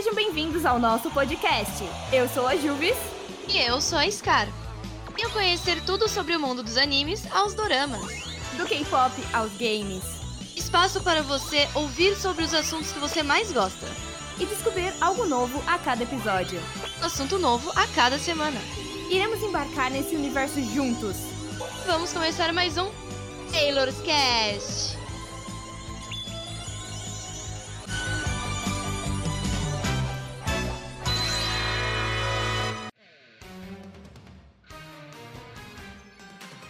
Sejam bem-vindos ao nosso podcast. Eu sou a Juvis. E eu sou a Scar. Venham conhecer tudo sobre o mundo dos animes aos doramas. Do K-pop aos games. Espaço para você ouvir sobre os assuntos que você mais gosta. E descobrir algo novo a cada episódio. Assunto novo a cada semana. Iremos embarcar nesse universo juntos. Vamos começar mais um Taylor's Cast.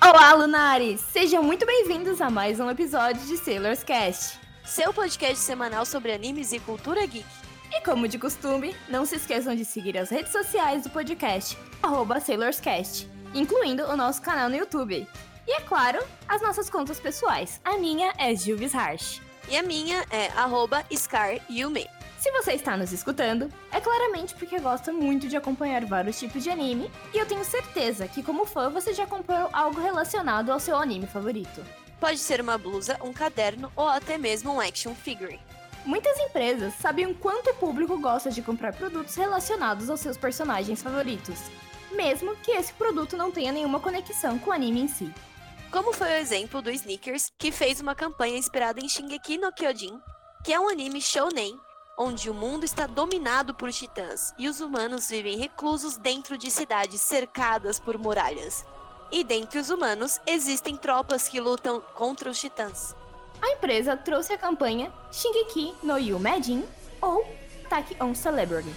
Olá, Lunares! Sejam muito bem-vindos a mais um episódio de Sailor's Cast. Seu podcast semanal sobre animes e cultura geek. E como de costume, não se esqueçam de seguir as redes sociais do podcast, arroba SailorsCast, incluindo o nosso canal no YouTube. E é claro, as nossas contas pessoais. A minha é Gilvis Harsh. E a minha é arroba ScarYume. Se você está nos escutando, é claramente porque gosta muito de acompanhar vários tipos de anime, e eu tenho certeza que, como fã, você já acompanhou algo relacionado ao seu anime favorito. Pode ser uma blusa, um caderno ou até mesmo um action figure. Muitas empresas sabem o quanto o público gosta de comprar produtos relacionados aos seus personagens favoritos, mesmo que esse produto não tenha nenhuma conexão com o anime em si. Como foi o exemplo do Sneakers, que fez uma campanha inspirada em Shingeki no Kyojin, que é um anime shounen onde o mundo está dominado por titãs e os humanos vivem reclusos dentro de cidades cercadas por muralhas. E dentre os humanos existem tropas que lutam contra os titãs. A empresa trouxe a campanha Shingeki no Yumejin ou Attack on Celebrity.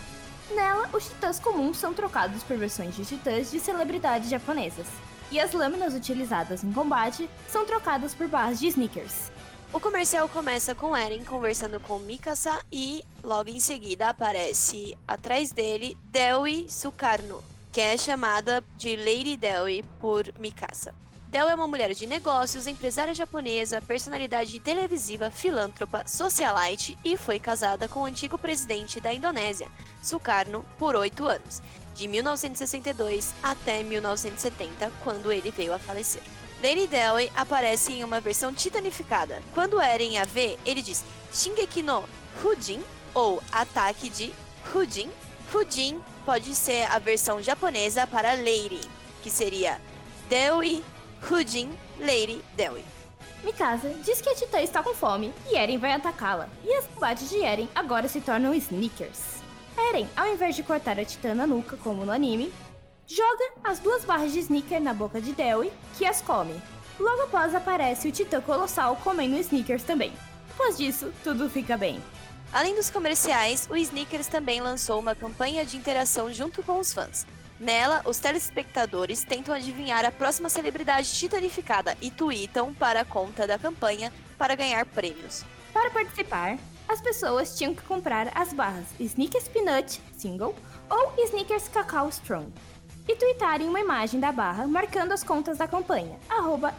Nela, os titãs comuns são trocados por versões de titãs de celebridades japonesas, e as lâminas utilizadas em combate são trocadas por barras de sneakers. O comercial começa com Eren conversando com Mikasa e logo em seguida aparece atrás dele Dewi Sukarno, que é chamada de Lady Dewi por Mikasa. Dewi é uma mulher de negócios, empresária japonesa, personalidade televisiva, filântropa, socialite e foi casada com o antigo presidente da Indonésia, Sukarno, por oito anos, de 1962 até 1970, quando ele veio a falecer. Lady Dewi aparece em uma versão titanificada. Quando Eren a vê, ele diz Shingeki no Fujin ou Ataque de Fujin. Fujin pode ser a versão japonesa para Lady, que seria Dewi Fujin Lady Dewi. Mikasa diz que a Titã está com fome e Eren vai atacá-la. E as combates de Eren agora se tornam sneakers. Eren, ao invés de cortar a Titã na nuca, como no anime, joga as duas barras de sneaker na boca de Dewi, que as come. Logo após aparece o Titã Colossal comendo sneakers também. Depois disso, tudo fica bem. Além dos comerciais, o Sneakers também lançou uma campanha de interação junto com os fãs. Nela, os telespectadores tentam adivinhar a próxima celebridade titanificada e tweetam para a conta da campanha para ganhar prêmios. Para participar, as pessoas tinham que comprar as barras Sneakers Peanut Single ou Sneakers Cacau Strong e tweetarem uma imagem da barra marcando as contas da campanha, arroba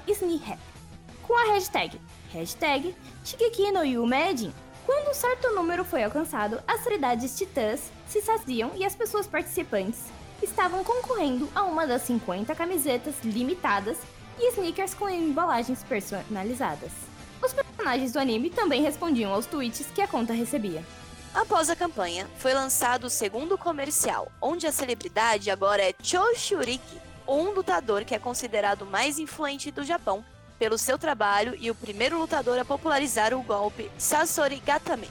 com a hashtag, hashtag Shigeki. Quando um certo número foi alcançado, as cidades titãs se saziam e as pessoas participantes estavam concorrendo a uma das 50 camisetas limitadas e sneakers com embalagens personalizadas. Os personagens do anime também respondiam aos tweets que a conta recebia. Após a campanha, foi lançado o segundo comercial, onde a celebridade agora é Cho Shuriki, um lutador que é considerado mais influente do Japão pelo seu trabalho e o primeiro lutador a popularizar o golpe Sasori Gatame,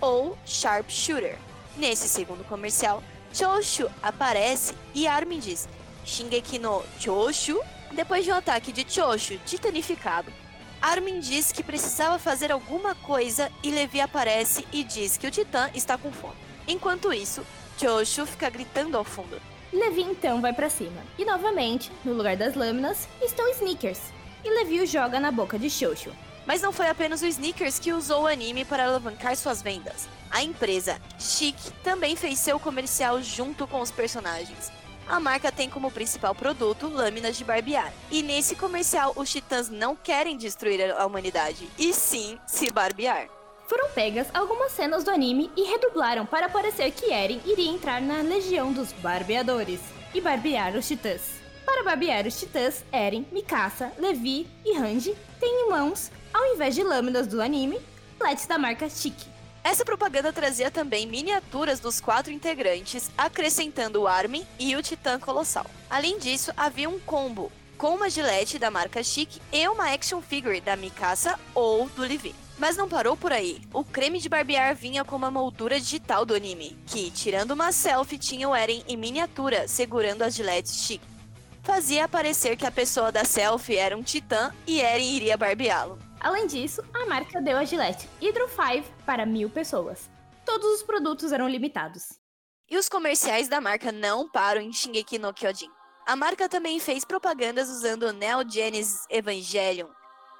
ou Sharpshooter. Nesse segundo comercial, Choshu aparece e Armin diz Shingeki no Choshu. Depois de um ataque de Choshu titanificado, Armin diz que precisava fazer alguma coisa e Levi aparece e diz que o Titã está com fome. Enquanto isso, Choshu fica gritando ao fundo. Levi então vai para cima. E novamente, no lugar das lâminas, estão sneakers. E Levi o joga na boca de Choshu. Mas não foi apenas o Sneakers que usou o anime para alavancar suas vendas. A empresa Chic também fez seu comercial junto com os personagens. A marca tem como principal produto lâminas de barbear. E nesse comercial, os titãs não querem destruir a humanidade, e sim se barbear. Foram pegas algumas cenas do anime e redublaram para parecer que Eren iria entrar na legião dos barbeadores e barbear os titãs. Para barbear os titãs, Eren, Mikasa, Levi e Hanji têm em mãos, ao invés de lâminas do anime, LEDs da marca Chic. Essa propaganda trazia também miniaturas dos quatro integrantes, acrescentando o Armin e o Titã Colossal. Além disso, havia um combo com uma gilete da marca Chic e uma action figure da Mikasa ou do Levi. Mas não parou por aí. O creme de barbear vinha com uma moldura digital do anime, que, tirando uma selfie, tinha o Eren em miniatura, segurando as giletes Chic. Fazia parecer que a pessoa da selfie era um titã e Eren iria barbeá-lo. Além disso, a marca deu a Gillette Hydro 5 para mil pessoas. Todos os produtos eram limitados. E os comerciais da marca não param em Shingeki no Kyojin. A marca também fez propagandas usando o Neo Genesis Evangelion,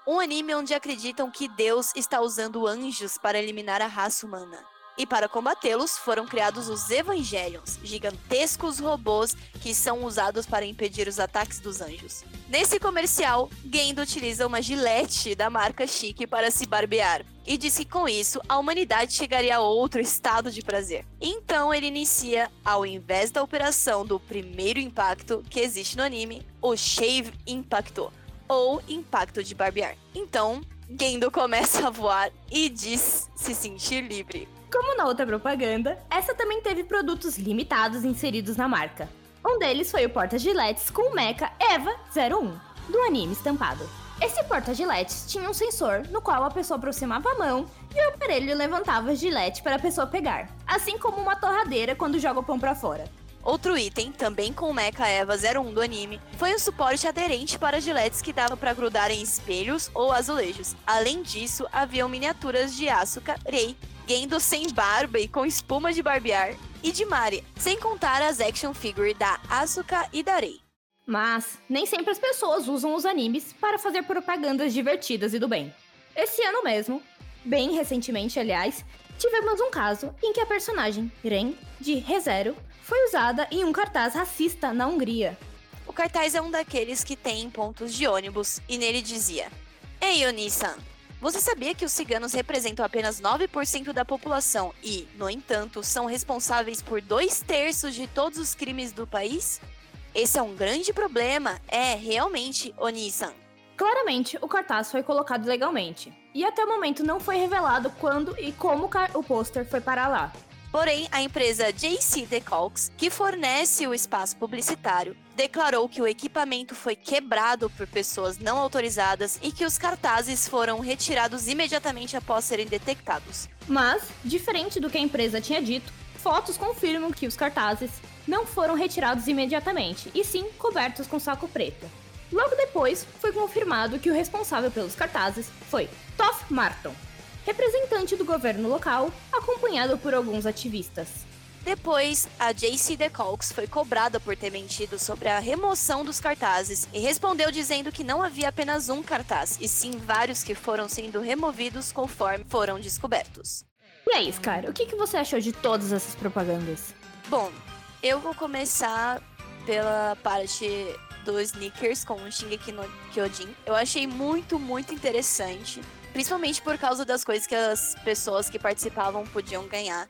um anime onde acreditam que Deus está usando anjos para eliminar a raça humana. E para combatê-los foram criados os Evangelions, gigantescos robôs que são usados para impedir os ataques dos anjos. Nesse comercial, Gendo utiliza uma gilete da marca Chique para se barbear. E diz que com isso a humanidade chegaria a outro estado de prazer. Então ele inicia, ao invés da operação do primeiro impacto que existe no anime, o Shave Impacto, ou impacto de barbear. Então, Gendo começa a voar e diz se sentir livre. Como na outra propaganda, essa também teve produtos limitados inseridos na marca. Um deles foi o porta-giletes com o mecha EVA 01, do anime estampado. Esse porta-giletes tinha um sensor no qual a pessoa aproximava a mão e o aparelho levantava a gilete para a pessoa pegar, assim como uma torradeira quando joga o pão para fora. Outro item, também com o Mecha Eva 01 do anime, foi um suporte aderente para giletes que dava para grudar em espelhos ou azulejos. Além disso, haviam miniaturas de Asuka, Rei Gendo sem barba e com espuma de barbear, e de Mari, sem contar as action figure da Asuka e da Rei. Mas nem sempre as pessoas usam os animes para fazer propagandas divertidas e do bem. Esse ano mesmo, bem recentemente aliás, tivemos um caso em que a personagem Ren, de ReZero, foi usada em um cartaz racista na Hungria. O cartaz é um daqueles que tem pontos de ônibus e nele dizia: Ei, Onisan, você sabia que os ciganos representam apenas 9% da população e, no entanto, são responsáveis por dois terços de todos os crimes do país? Esse é um grande problema, é realmente, Onisan. Claramente, o cartaz foi colocado legalmente, e até o momento não foi revelado quando e como o pôster foi para lá. Porém, a empresa JC Decalques, que fornece o espaço publicitário, declarou que o equipamento foi quebrado por pessoas não autorizadas e que os cartazes foram retirados imediatamente após serem detectados. Mas, diferente do que a empresa tinha dito, fotos confirmam que os cartazes não foram retirados imediatamente, e sim cobertos com saco preto. Logo depois, foi confirmado que o responsável pelos cartazes foi Toff Marton, representante do governo local, acompanhado por alguns ativistas. Depois, a JC DeCalks foi cobrada por ter mentido sobre a remoção dos cartazes e respondeu dizendo que não havia apenas um cartaz, e sim vários que foram sendo removidos conforme foram descobertos. E aí, Scar, o que, que você achou de todas essas propagandas? Bom, eu vou começar pela parte dos sneakers com o Shingeki no Kyojin. Eu achei muito, muito interessante. Principalmente por causa das coisas que as pessoas que participavam podiam ganhar.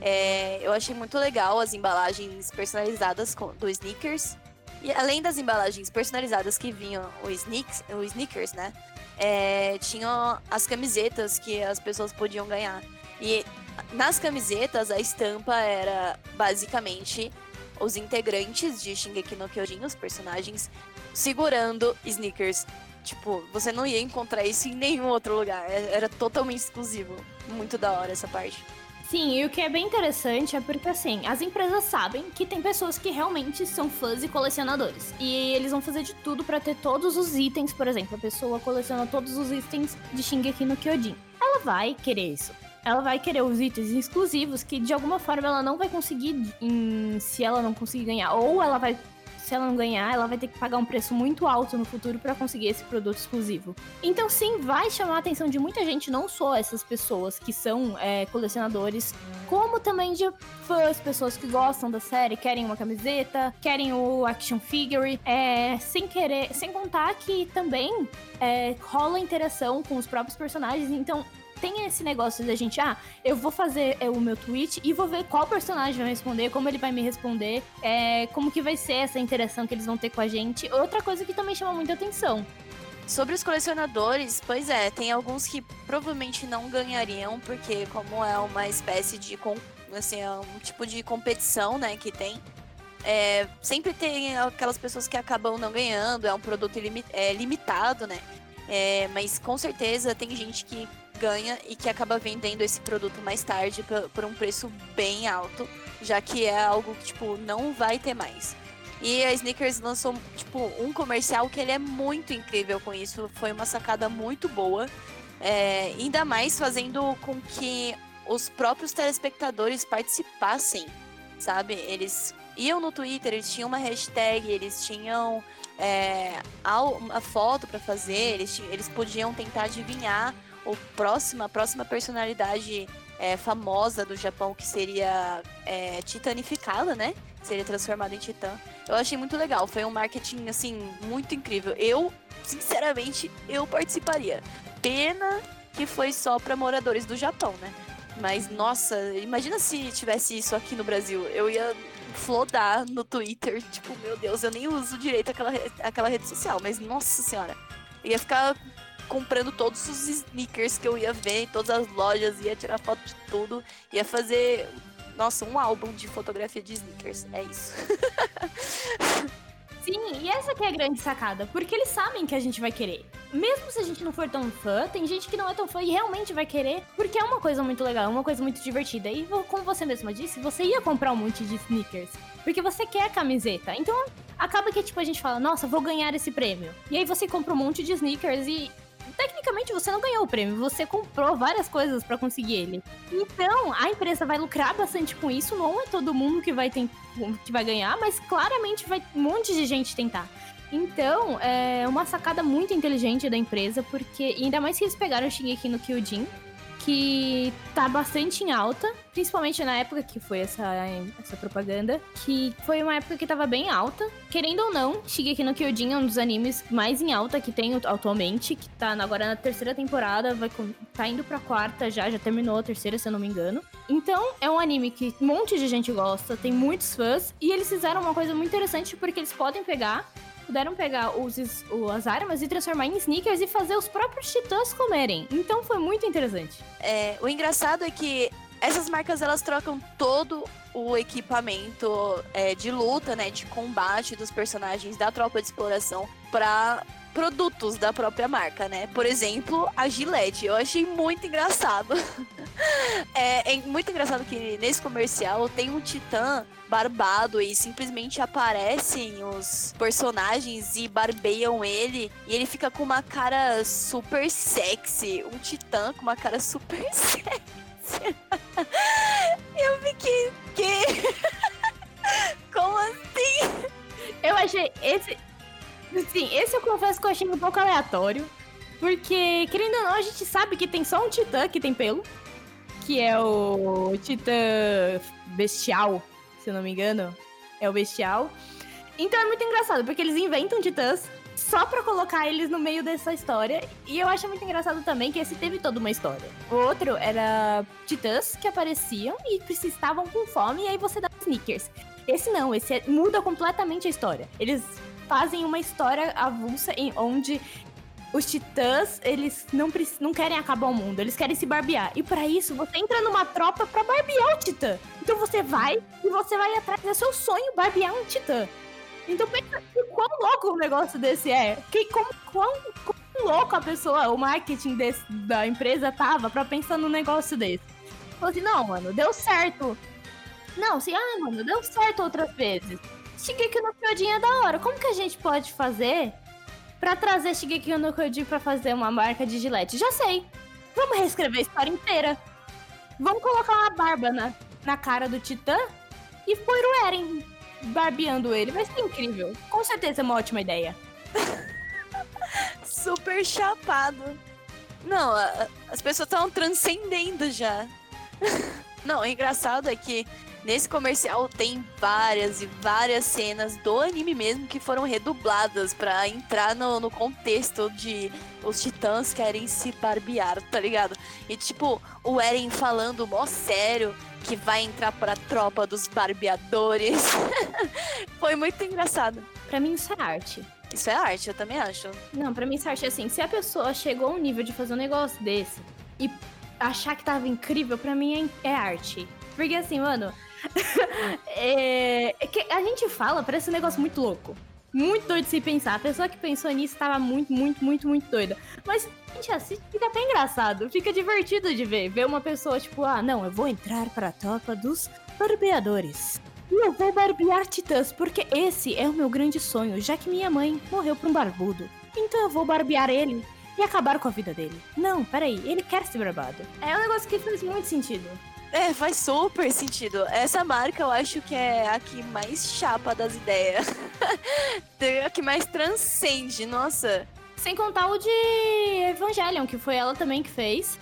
É, eu achei muito legal as embalagens personalizadas do sneakers. E além das embalagens personalizadas que vinham o, sneaks, o sneakers, né? É, tinham as camisetas que as pessoas podiam ganhar. E nas camisetas a estampa era basicamente os integrantes de Shingeki no Kyojin, os personagens, segurando sneakers Tipo, você não ia encontrar isso em nenhum outro lugar. É, era totalmente exclusivo. Muito da hora essa parte. Sim, e o que é bem interessante é porque, assim, as empresas sabem que tem pessoas que realmente são fãs e colecionadores. E eles vão fazer de tudo para ter todos os itens, por exemplo, a pessoa coleciona todos os itens de Shingeki no Kyojin. Ela vai querer isso. Ela vai querer os itens exclusivos que de alguma forma ela não vai conseguir em... se ela não conseguir ganhar. Ou ela vai se ela não ganhar, ela vai ter que pagar um preço muito alto no futuro para conseguir esse produto exclusivo. Então, sim, vai chamar a atenção de muita gente, não só essas pessoas que são é, colecionadores, como também de fãs, pessoas que gostam da série, querem uma camiseta, querem o action figure, é, sem querer, sem contar que também é, rola interação com os próprios personagens. Então, tem esse negócio da gente, ah, eu vou fazer é, o meu tweet e vou ver qual personagem vai responder, como ele vai me responder, é, como que vai ser essa interação que eles vão ter com a gente. Outra coisa que também chama muita atenção. Sobre os colecionadores, pois é, tem alguns que provavelmente não ganhariam, porque como é uma espécie de assim, é um tipo de competição, né, que tem. É, sempre tem aquelas pessoas que acabam não ganhando, é um produto é, limitado, né? É, mas com certeza tem gente que ganha e que acaba vendendo esse produto mais tarde por, um preço bem alto, já que é algo que, tipo, não vai ter mais. E a Snickers lançou, tipo, um comercial que ele é muito incrível com isso. Foi uma sacada muito boa. É, ainda mais fazendo com que os próprios telespectadores participassem, sabe? Eles iam no Twitter, eles tinham uma hashtag, eles tinham é, a, foto para fazer, eles, eles podiam tentar adivinhar o próximo, a próxima personalidade é, famosa do Japão, que seria é, titanificada, né? Seria transformada em titã. Eu achei muito legal, foi um marketing, assim, muito incrível. Eu, sinceramente, eu participaria. Pena que foi só para moradores do Japão, né? Mas, nossa, imagina se tivesse isso aqui no Brasil. Eu ia flodar no Twitter. Tipo, meu Deus, eu nem uso direito aquela, aquela rede social, mas nossa senhora. Ia ficar comprando todos os sneakers que eu ia ver em todas as lojas, ia tirar foto de tudo, ia fazer, nossa, um álbum de fotografia de sneakers. É isso. Sim, e essa que é a grande sacada, porque eles sabem que a gente vai querer. Mesmo se a gente não for tão fã, tem gente que não é tão fã e realmente vai querer, porque é uma coisa muito legal, uma coisa muito divertida. E como você mesma disse, você ia comprar um monte de sneakers, porque você quer a camiseta. Então, acaba que tipo a gente fala: "Nossa, vou ganhar esse prêmio". E aí você compra um monte de sneakers e tecnicamente você não ganhou o prêmio, você comprou várias coisas para conseguir ele. Então, a empresa vai lucrar bastante com isso, não é todo mundo que vai, que vai ganhar, mas claramente vai um monte de gente tentar. Então, é uma sacada muito inteligente da empresa, porque ainda mais que eles pegaram o Shingeki no Kyojin, que tá bastante em alta, principalmente na época que foi essa, essa propaganda, que foi uma época que tava bem alta. Querendo ou não, Shigeki no Kyojin é um dos animes mais em alta que tem atualmente, que tá agora na terceira temporada, vai tá indo pra quarta já, já terminou a terceira, se eu não me engano. Então, é um anime que um monte de gente gosta, tem muitos fãs, e eles fizeram uma coisa muito interessante porque eles podem pegar puderam pegar os, as armas e transformar em sneakers e fazer os próprios titãs comerem. Então foi muito interessante. É, o engraçado é que essas marcas elas trocam todo o equipamento é, de luta, né, de combate dos personagens da tropa de exploração para produtos da própria marca, né? Por exemplo, a Gillette. Eu achei muito engraçado. é, é, muito engraçado que nesse comercial tem um titã barbado e simplesmente aparecem os personagens e barbeiam ele e ele fica com uma cara super sexy. Um titã com uma cara super sexy. Eu fiquei. Que? Como assim? Eu achei esse Sim, esse eu confesso que eu achei um pouco aleatório. Porque, querendo ou não, a gente sabe que tem só um titã que tem pelo. Que é o titã bestial, se eu não me engano. É o bestial. Então é muito engraçado, porque eles inventam titãs só pra colocar eles no meio dessa história. E eu acho muito engraçado também que esse teve toda uma história. O outro era titãs que apareciam e estavam com fome, e aí você dá sneakers. Esse não, esse é, muda completamente a história. Eles fazem uma história avulsa em onde os titãs, eles não, não querem acabar o mundo, eles querem se barbear. E para isso, você entra numa tropa para barbear o titã. Então você vai e você vai atrás, é seu sonho barbear um titã. Então pensa quão louco um negócio desse é. Que, como, quão, quão louco a pessoa, o marketing desse, da empresa tava pra pensar num negócio desse. Falou assim, não, mano, deu certo. Não, assim, ah, mano, deu certo outras vezes. Shigeki no Kyojin é da hora. Como que a gente pode fazer para trazer Shigeki no Kyojin para fazer uma marca de gilete? Já sei. Vamos reescrever a história inteira. Vamos colocar uma barba na, na cara do Titã e pôr o Eren barbeando ele. Vai ser incrível. Com certeza é uma ótima ideia. Super chapado. Não, as pessoas estão transcendendo já. Não, o engraçado é que Nesse comercial tem várias e várias cenas do anime mesmo que foram redubladas para entrar no, no contexto de os titãs querem se barbear, tá ligado? E tipo, o Eren falando mó sério que vai entrar pra tropa dos barbeadores. Foi muito engraçado. Pra mim isso é arte. Isso é arte, eu também acho. Não, pra mim isso é arte assim. Se a pessoa chegou a um nível de fazer um negócio desse e achar que tava incrível, pra mim é, é arte. Porque assim, mano. é, é, a gente fala, parece um negócio muito louco. Muito doido se pensar. A pessoa que pensou nisso tava muito, muito, muito, muito doida. Mas a gente assiste, fica até engraçado. Fica divertido de ver. Ver uma pessoa, tipo, ah, não, eu vou entrar para a topa dos barbeadores. E eu vou barbear titãs, porque esse é o meu grande sonho, já que minha mãe morreu por um barbudo. Então eu vou barbear ele e acabar com a vida dele. Não, peraí, ele quer ser barbado. É um negócio que faz muito sentido. É, faz super sentido. Essa marca eu acho que é a que mais chapa das ideias. a que mais transcende, nossa. Sem contar o de Evangelion, que foi ela também que fez.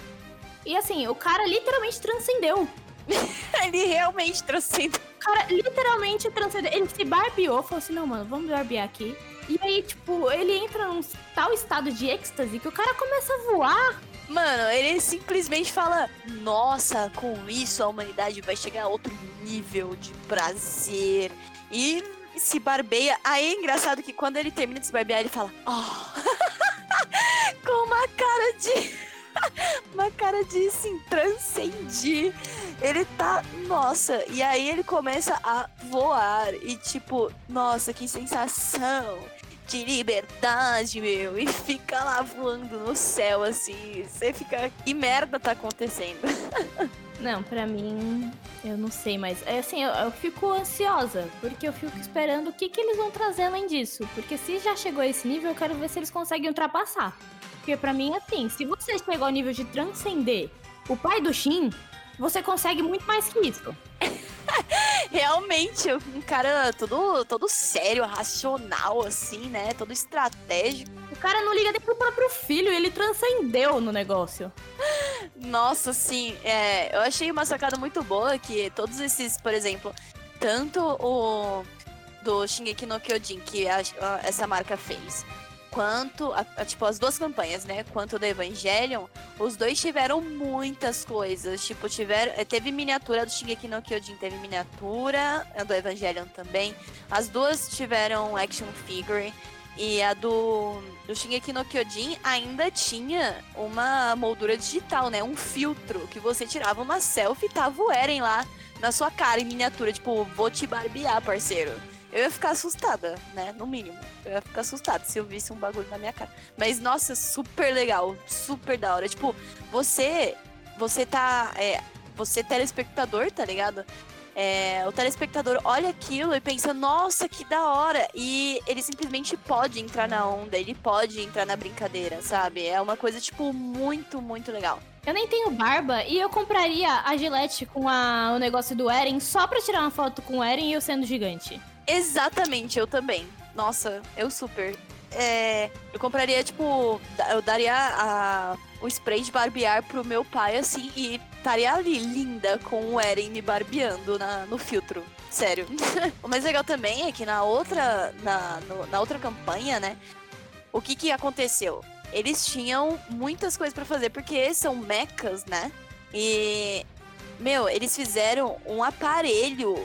E assim, o cara literalmente transcendeu. ele realmente transcendeu. O cara literalmente transcendeu. Ele se barbeou, falou assim: não, mano, vamos barbear aqui. E aí, tipo, ele entra num tal estado de êxtase que o cara começa a voar. Mano, ele simplesmente fala: Nossa, com isso a humanidade vai chegar a outro nível de prazer. E se barbeia. Aí é engraçado que quando ele termina de se barbear, ele fala: Oh. com uma cara de. uma cara de assim, transcendir. Ele tá. Nossa. E aí ele começa a voar. E tipo, nossa, que sensação de liberdade, meu. E fica lá voando no céu, assim. Você fica. Que merda tá acontecendo? Não, para mim, eu não sei, mas é assim, eu, eu, fico ansiosa, porque eu fico esperando o que, que eles vão trazer além disso. Porque se já chegou a esse nível, eu quero ver se eles conseguem ultrapassar. Porque para mim, assim, se você chegou ao nível de transcender o pai do Shin, você consegue muito mais que isso. Realmente, um cara todo, todo sério, racional, assim, né? Todo estratégico. O cara não liga nem pro próprio filho, ele transcendeu no negócio. Nossa, sim. É, eu achei uma sacada muito boa que todos esses, por exemplo, tanto o do Shingeki no Kyojin que a, a, essa marca fez, quanto, a, a, tipo, as duas campanhas, né? Quanto do Evangelion, os dois tiveram muitas coisas. Tipo, tiveram. Eh, teve miniatura do Shingeki no Kyojin, teve miniatura a do Evangelion também. As duas tiveram action figure. E a do, do Shingeki no Kyojin ainda tinha uma moldura digital, né? Um filtro que você tirava uma selfie e tava o Eren lá na sua cara em miniatura. Tipo, vou te barbear, parceiro eu ia ficar assustada, né? No mínimo. Eu ia ficar assustada se eu visse um bagulho na minha cara. Mas, nossa, super legal. Super da hora. Tipo, você. Você tá. É, você, telespectador, tá ligado? É, o telespectador olha aquilo e pensa, nossa, que da hora. E ele simplesmente pode entrar na onda, ele pode entrar na brincadeira, sabe? É uma coisa, tipo, muito, muito legal. Eu nem tenho barba e eu compraria a Gillette com a, o negócio do Eren só pra tirar uma foto com o Eren e eu sendo gigante. Exatamente, eu também. Nossa, eu super. É, eu compraria, tipo, eu daria a, o spray de barbear pro meu pai, assim, e estaria ali, linda, com o Eren me barbeando na, no filtro. Sério. o mais legal também é que na outra, na, no, na outra campanha, né, o que que aconteceu? Eles tinham muitas coisas para fazer, porque são mechas, né? E, meu, eles fizeram um aparelho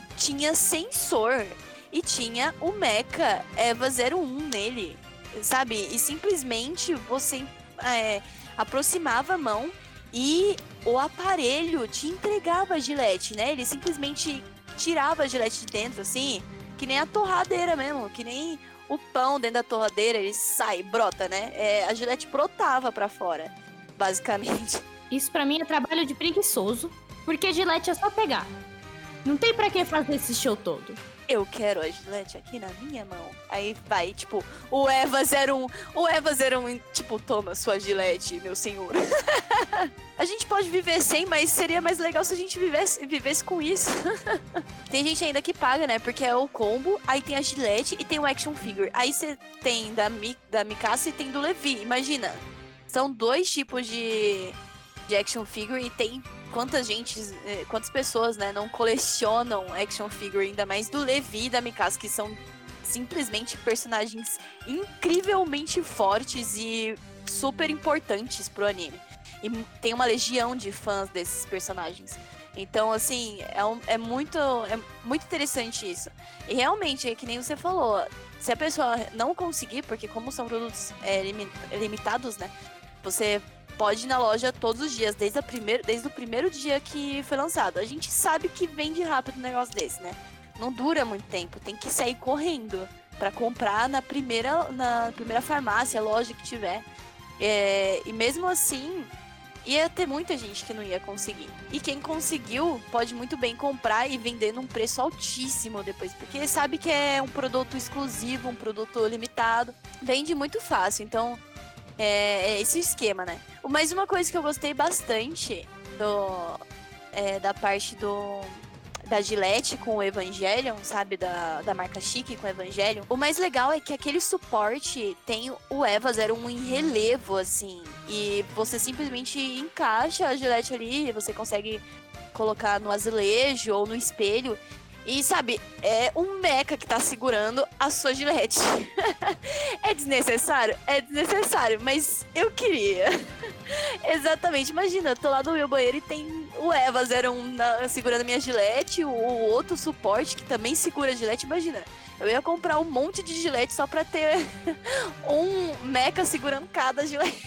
que tinha sensor e tinha o Mecha Eva 01 nele, sabe? E simplesmente você é, aproximava a mão e o aparelho te entregava a gilete, né? Ele simplesmente tirava a gilete de dentro, assim, que nem a torradeira mesmo, que nem o pão dentro da torradeira, ele sai, brota, né? É, a gilete brotava para fora, basicamente. Isso para mim é trabalho de preguiçoso, porque a gilete é só pegar. Não tem para que fazer esse show todo. Eu quero a Gillette aqui na minha mão. Aí vai, tipo, o Eva 01. O Eva 01, tipo, toma sua Gillette, meu senhor. a gente pode viver sem, mas seria mais legal se a gente vivesse, vivesse com isso. tem gente ainda que paga, né? Porque é o combo, aí tem a Gillette e tem o action figure. Aí você tem da, Mi, da Mikasa e tem do Levi. Imagina. São dois tipos de, de action figure e tem quantas gente, eh, quantas pessoas, né, não colecionam action figure, ainda mais do Levi e da Mikasa, que são simplesmente personagens incrivelmente fortes e super importantes pro anime. E tem uma legião de fãs desses personagens. Então, assim, é, um, é, muito, é muito interessante isso. E realmente, é que nem você falou, Se a pessoa não conseguir, porque como são produtos é, limitados, né? Você pode ir na loja todos os dias, desde, a primeiro, desde o primeiro dia que foi lançado. A gente sabe que vende rápido um negócio desse, né? Não dura muito tempo, tem que sair correndo para comprar na primeira, na primeira farmácia, loja que tiver. É, e mesmo assim, ia ter muita gente que não ia conseguir. E quem conseguiu pode muito bem comprar e vender num preço altíssimo depois, porque sabe que é um produto exclusivo, um produto limitado, vende muito fácil. Então, é, é esse esquema, né? Mas uma coisa que eu gostei bastante do, é, da parte do da Gillette com o Evangelion, sabe? Da, da marca Chique com o Evangelion. O mais legal é que aquele suporte tem o Eva 01 em relevo, assim. E você simplesmente encaixa a Gillette ali, você consegue colocar no azulejo ou no espelho. E sabe, é um meca que tá segurando a sua gilete. é desnecessário? É desnecessário, mas eu queria. Exatamente. Imagina, eu tô lá no meu banheiro e tem o Eva 01 na, segurando minha gilete, o, o, outro suporte que também segura a gilete. Imagina, eu ia comprar um monte de gilete só pra ter um meca segurando cada gilete.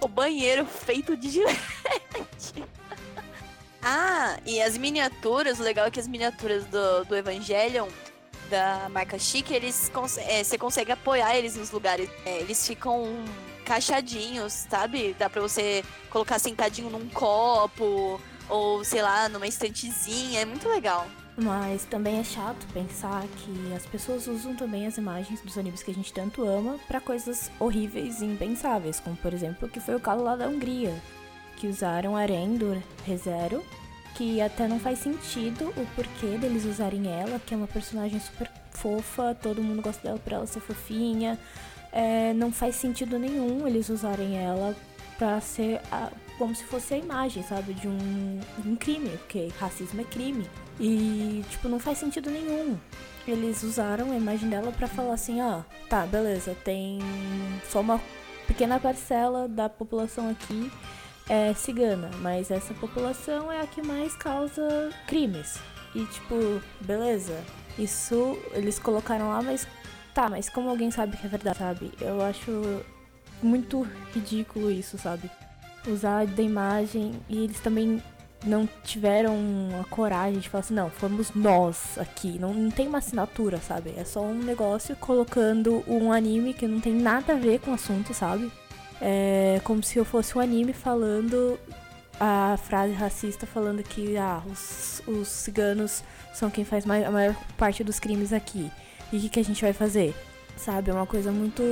o banheiro feito de gilete. Ah, e as miniaturas, o legal é que as miniaturas do, do Evangelion, da marca Chique, eles é, você consegue apoiar eles nos lugares. É, eles ficam caixadinhos, sabe? Dá pra você colocar sentadinho num copo, ou sei lá, numa estantezinha. É muito legal. Mas também é chato pensar que as pessoas usam também as imagens dos animes que a gente tanto ama para coisas horríveis e impensáveis, como por exemplo o que foi o caso lá da Hungria que usaram Arém do ReZero, que até não faz sentido o porquê deles usarem ela, que é uma personagem super fofa, todo mundo gosta dela por ela ser fofinha. É, não faz sentido nenhum eles usarem ela pra ser a, como se fosse a imagem, sabe, de um, um crime, porque racismo é crime. E, tipo, não faz sentido nenhum. Eles usaram a imagem dela para falar assim, ó, tá, beleza, tem só uma pequena parcela da população aqui é cigana, mas essa população é a que mais causa crimes. E tipo, beleza, isso eles colocaram lá, mas tá, mas como alguém sabe que é verdade, sabe? Eu acho muito ridículo isso, sabe? Usar da imagem e eles também não tiveram a coragem de falar assim, não, fomos nós aqui. Não, não tem uma assinatura, sabe? É só um negócio colocando um anime que não tem nada a ver com o assunto, sabe? É como se eu fosse um anime falando a frase racista falando que ah, os, os ciganos são quem faz a maior parte dos crimes aqui. E o que, que a gente vai fazer? Sabe, é uma coisa muito,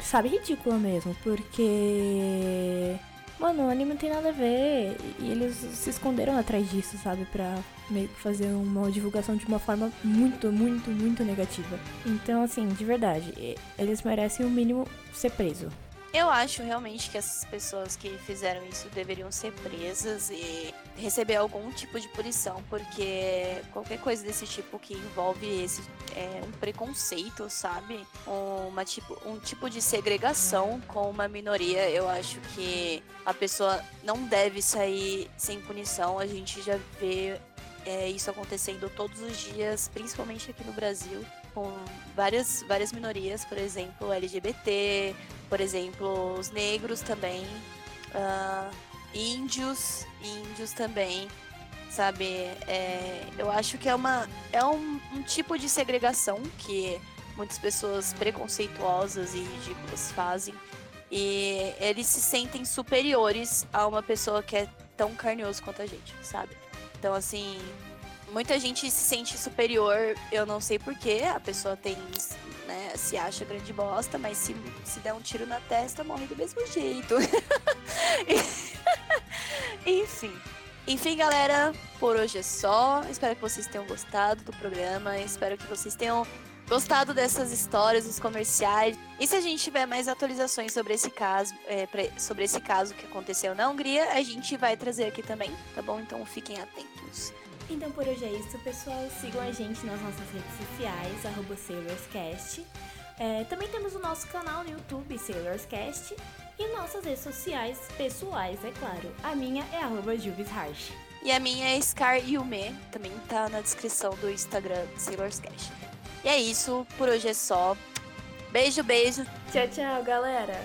sabe, ridícula mesmo, porque Mano, o anime não tem nada a ver. E eles se esconderam atrás disso, sabe? Pra meio que fazer uma divulgação de uma forma muito, muito, muito negativa. Então, assim, de verdade, eles merecem o mínimo ser preso. Eu acho realmente que essas pessoas que fizeram isso deveriam ser presas e receber algum tipo de punição, porque qualquer coisa desse tipo que envolve esse é, um preconceito, sabe? Uma tipo, um tipo de segregação com uma minoria, eu acho que a pessoa não deve sair sem punição. A gente já vê é, isso acontecendo todos os dias, principalmente aqui no Brasil com várias, várias minorias, por exemplo, LGBT, por exemplo, os negros também, uh, índios, índios também, sabe? É, eu acho que é, uma, é um, um tipo de segregação que muitas pessoas preconceituosas e ridículas fazem. E eles se sentem superiores a uma pessoa que é tão carnioso quanto a gente, sabe? Então, assim, muita gente se sente superior, eu não sei porquê, a pessoa tem, né, se acha grande bosta, mas se, se der um tiro na testa, morre do mesmo jeito. Enfim. Enfim, galera, por hoje é só. Espero que vocês tenham gostado do programa. Espero que vocês tenham gostado dessas histórias, dos comerciais. E se a gente tiver mais atualizações sobre esse caso, é, sobre esse caso que aconteceu na Hungria, a gente vai trazer aqui também, tá bom? Então fiquem atentos. Então por hoje é isso, pessoal. Sigam a gente nas nossas redes sociais, arroba SailorsCast. É, também temos o nosso canal no YouTube, SailorsCast. E nossas redes sociais pessoais, é claro. A minha é arroba E a minha é Scar Yume, também tá na descrição do Instagram Sailor's Cash. E é isso, por hoje é só. Beijo, beijo. Tchau, tchau, galera.